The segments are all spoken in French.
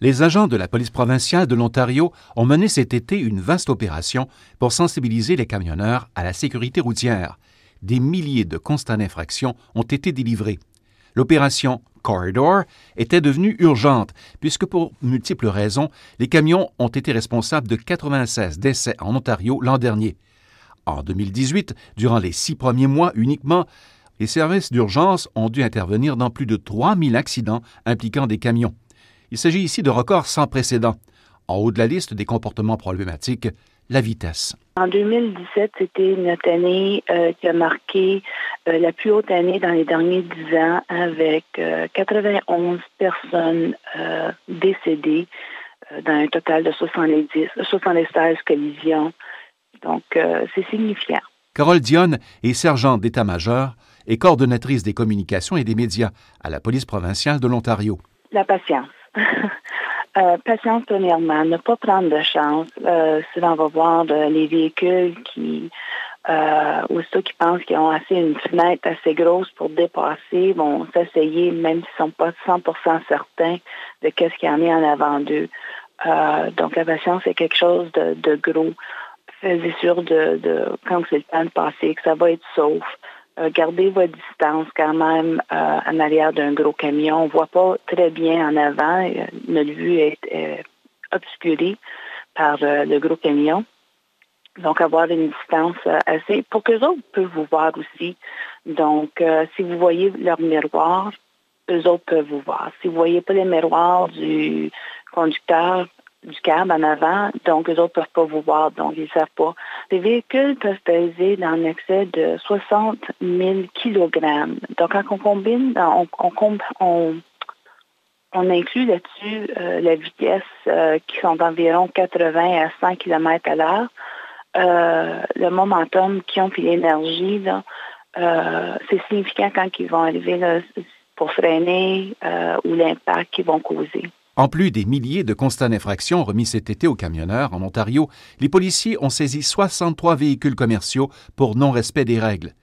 Les agents de la police provinciale de l'Ontario ont mené cet été une vaste opération pour sensibiliser les camionneurs à la sécurité routière. Des milliers de constats d'infraction ont été délivrés. L'opération Corridor était devenue urgente, puisque pour multiples raisons, les camions ont été responsables de 96 décès en Ontario l'an dernier. En 2018, durant les six premiers mois uniquement, les services d'urgence ont dû intervenir dans plus de 3000 accidents impliquant des camions. Il s'agit ici de records sans précédent. En haut de la liste des comportements problématiques, la vitesse. En 2017, c'était notre année euh, qui a marqué euh, la plus haute année dans les derniers dix ans avec 91 euh, personnes décédées dans un total de 70, 76 collisions. Donc, c'est signifiant. Carole Dionne est sergente d'état-major et coordonnatrice des communications et des médias à la police provinciale de l'Ontario. La patience. Euh, patience premièrement, ne pas prendre de chance. Euh, souvent, on va voir les véhicules qui, euh, ou ceux qui pensent qu'ils ont assez une fenêtre assez grosse pour dépasser, vont s'essayer, même s'ils ne sont pas 100% certains de qu'est-ce qu'il y en a en avant d'eux. Euh, donc, la patience, c'est quelque chose de, de gros. Faites sûr de, de, quand c'est le temps de passer, que ça va être sauf. Euh, gardez votre distance quand même euh, en arrière d'un gros camion. On ne voit pas très bien en avant. Euh, notre vue est obscurée par le gros camion. Donc, avoir une distance assez pour que les autres peuvent vous voir aussi. Donc, si vous voyez leur miroir, eux autres peuvent vous voir. Si vous ne voyez pas les miroirs du conducteur, du cab en avant, donc les autres ne peuvent pas vous voir, donc ils ne savent pas. Les véhicules peuvent peser dans un excès de 60 000 kg. Donc quand on combine, on, on, inclut là-dessus euh, la vitesse euh, qui sont d'environ 80 à 100 km à l'heure, euh, le momentum qu'ils ont puis l'énergie, c'est significant quand ils vont arriver pour freiner ou l'impact qu'ils vont causer. En plus des milliers de constats d'infraction remis cet été aux camionneurs en Ontario, les policiers ont saisi 63 véhicules commerciaux pour non-respect des règles.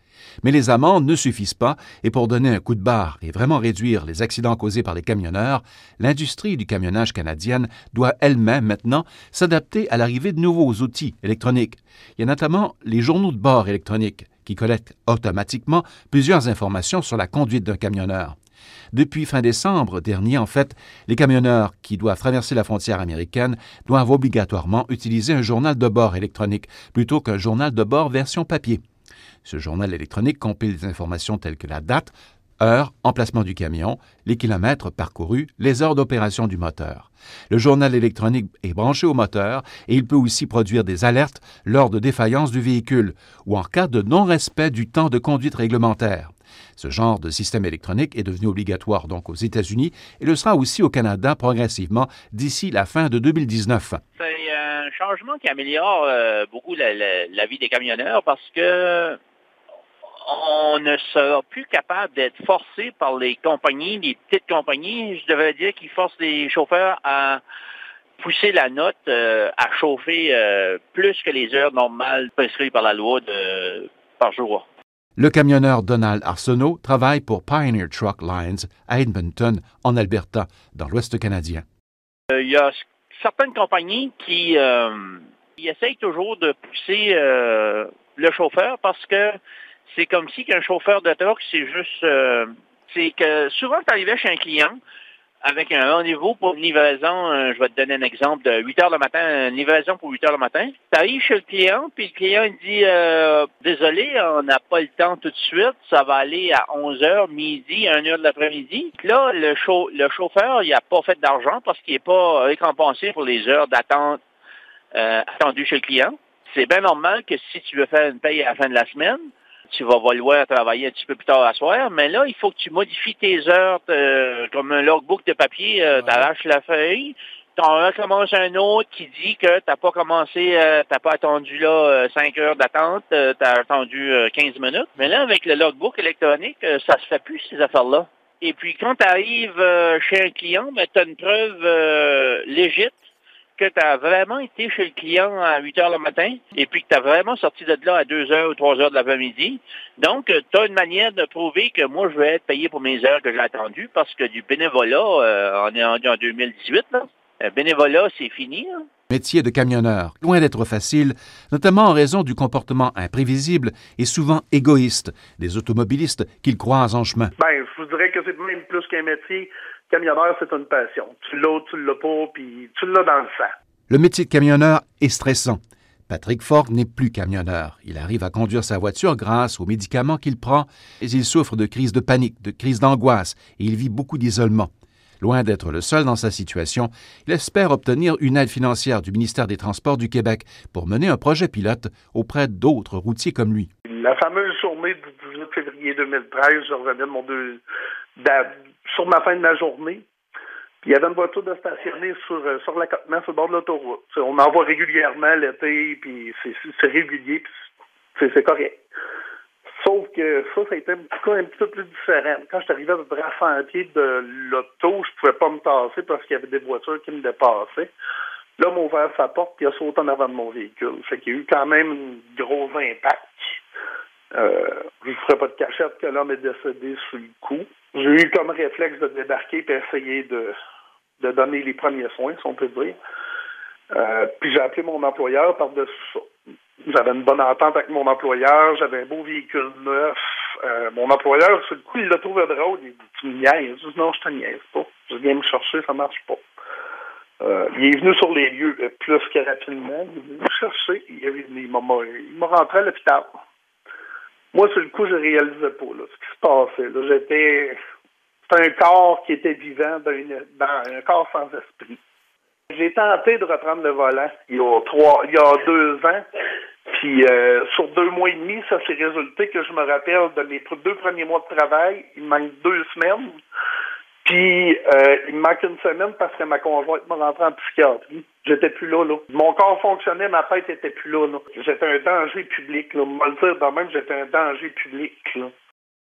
Mais les amendes ne suffisent pas et pour donner un coup de barre et vraiment réduire les accidents causés par les camionneurs, l'industrie du camionnage canadienne doit elle-même maintenant s'adapter à l'arrivée de nouveaux outils électroniques. Il y a notamment les journaux de bord électroniques qui collectent automatiquement plusieurs informations sur la conduite d'un camionneur. Depuis fin décembre dernier, en fait, les camionneurs qui doivent traverser la frontière américaine doivent obligatoirement utiliser un journal de bord électronique plutôt qu'un journal de bord version papier. Ce journal électronique compile des informations telles que la date, heure, emplacement du camion, les kilomètres parcourus, les heures d'opération du moteur. Le journal électronique est branché au moteur et il peut aussi produire des alertes lors de défaillance du véhicule ou en cas de non-respect du temps de conduite réglementaire. Ce genre de système électronique est devenu obligatoire donc aux États-Unis et le sera aussi au Canada progressivement d'ici la fin de 2019. C'est un changement qui améliore euh, beaucoup la, vie des camionneurs parce que on ne sera plus capable d'être forcé par les compagnies, les petites compagnies, je devrais dire, qui forcent les chauffeurs à pousser la note euh, à chauffer euh, plus que les heures normales prescrites par la loi de, par jour. Le camionneur Donald Arsenault travaille pour Pioneer Truck Lines à Edmonton, en Alberta, dans l'Ouest canadien. Euh, il y a certaines compagnies qui, euh, essayent toujours de pousser le chauffeur parce que c'est comme si qu'un chauffeur de truck, c'est juste... c'est que souvent, tu arrivais chez un client, avec un rendez-vous pour une livraison, euh, je vais te donner un exemple, de 8 heures le matin, une livraison pour 8 heures le matin. Tu arrives chez le client, puis le client dit euh, Désolé, on n'a pas le temps tout de suite, ça va aller à 11 heures, midi, 1 heure de l'après-midi. Là, le, chauffeur, il n'a pas fait d'argent parce qu'il n'est pas récompensé pour les heures d'attente euh, attendues chez le client. C'est bien normal que si tu veux faire une paye à la fin de la semaine, tu vas vouloir travailler un petit peu plus tard à soir, mais là, il faut que tu modifies tes heures euh, comme un logbook de papier, euh, tu arraches la feuille, tu en recommences un autre qui dit que tu n'as pas commencé, euh, tu n'as pas attendu là 5 heures d'attente, tu as attendu 15 minutes. Mais là, avec le logbook électronique, ça se fait plus ces affaires-là. Et puis quand tu arrives chez un client, ben, tu as une preuve légite que tu as vraiment été chez le client à 8 heures le matin et puis que tu as vraiment sorti de là à 2 heures ou 3 heures de l'après-midi. Donc, tu as une manière de prouver que moi, je vais être payé pour mes heures que j'ai attendues parce que du bénévolat, euh, on est en, en 2018, là. euh, bénévolat, c'est fini. Hein? Métier de camionneur, loin d'être facile, notamment en raison du comportement imprévisible et souvent égoïste des automobilistes qu'ils croisent en chemin. Ben, je vous dirais que c'est même plus qu'un métier. Camionneur, c'est une passion. Tu l'as, tu l'as pas, puis tu l'as dans le sang. Le métier de camionneur est stressant. Patrick Ford n'est plus camionneur. Il arrive à conduire sa voiture grâce aux médicaments qu'il prend, mais il souffre de crises de panique, de crises d'angoisse, et il vit beaucoup d'isolement. Loin d'être le seul dans sa situation, il espère obtenir une aide financière du ministère des Transports du Québec pour mener un projet pilote auprès d'autres routiers comme lui. La fameuse journée du 18 février 2013, je revenais de mon deux, sur ma fin de ma journée. il y avait une voiture de stationner sur, euh, sur l'accotement sur le bord de l'autoroute. On en voit régulièrement l'été, puis c'est régulier, puis c'est correct. Sauf que ça, ça a été un petit, un petit peu plus différent. Quand je suis arrivé à peu près à de l'auto, je pouvais pas me tasser parce qu'il y avait des voitures qui me dépassaient. L'homme a ouvert sa porte et a sauté en avant de mon véhicule. Fait qu'il y a eu quand même un gros impact. Euh, je ne ferai pas de cachette que l'homme est décédé sur le coup. J'ai eu comme réflexe de débarquer et essayer de, donner les premiers soins, si on peut dire. Euh, puis j'ai appelé mon employeur par-dessus ça. J'avais une bonne entente avec mon employeur, j'avais un beau véhicule neuf. Euh, mon employeur, sur le coup, il l'a trouvé drôle. Il dit Tu me niaises? Non, je te niaise pas. Je viens me chercher, ça marche pas. Il est venu sur les lieux plus que rapidement. Il est venu me chercher. Il, m'a rentré à l'hôpital. Moi, sur le coup, je réalisais pas ce qui se passait. J'étais. C'était un corps qui était vivant dans, un corps sans esprit. J'ai tenté de reprendre le volant il y a deux ans. Puis euh, sur deux mois et demi, ça s'est résulté que je me rappelle de mes deux premiers mois de travail, il manque deux semaines. Puis euh, il me manque une semaine parce que ma conjointe m'a rentré en psychiatrie. J'étais plus là, là. Mon corps fonctionnait, ma tête était plus là, là. J'étais un danger public, là. Moi le dire même, j'étais un danger public, là.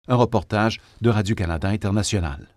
Un reportage de Radio-Canada International.